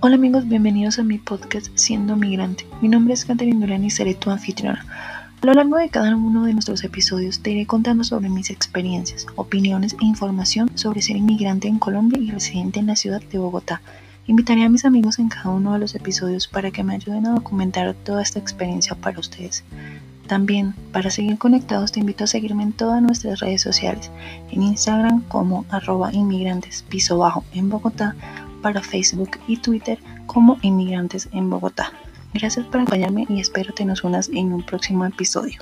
Hola amigos, bienvenidos a mi podcast Siendo Migrante. Mi nombre es Catherine Durán y seré tu anfitriona. A lo largo de cada uno de nuestros episodios te iré contando sobre mis experiencias, opiniones e información sobre ser inmigrante en Colombia y residente en la ciudad de Bogotá. Invitaré a mis amigos en cada uno de los episodios para que me ayuden a documentar toda esta experiencia para ustedes. También, para seguir conectados, te invito a seguirme en todas nuestras redes sociales, en Instagram como arroba inmigrantes piso bajo en Bogotá, para Facebook y Twitter como inmigrantes en Bogotá. Gracias por acompañarme y espero te nos unas en un próximo episodio.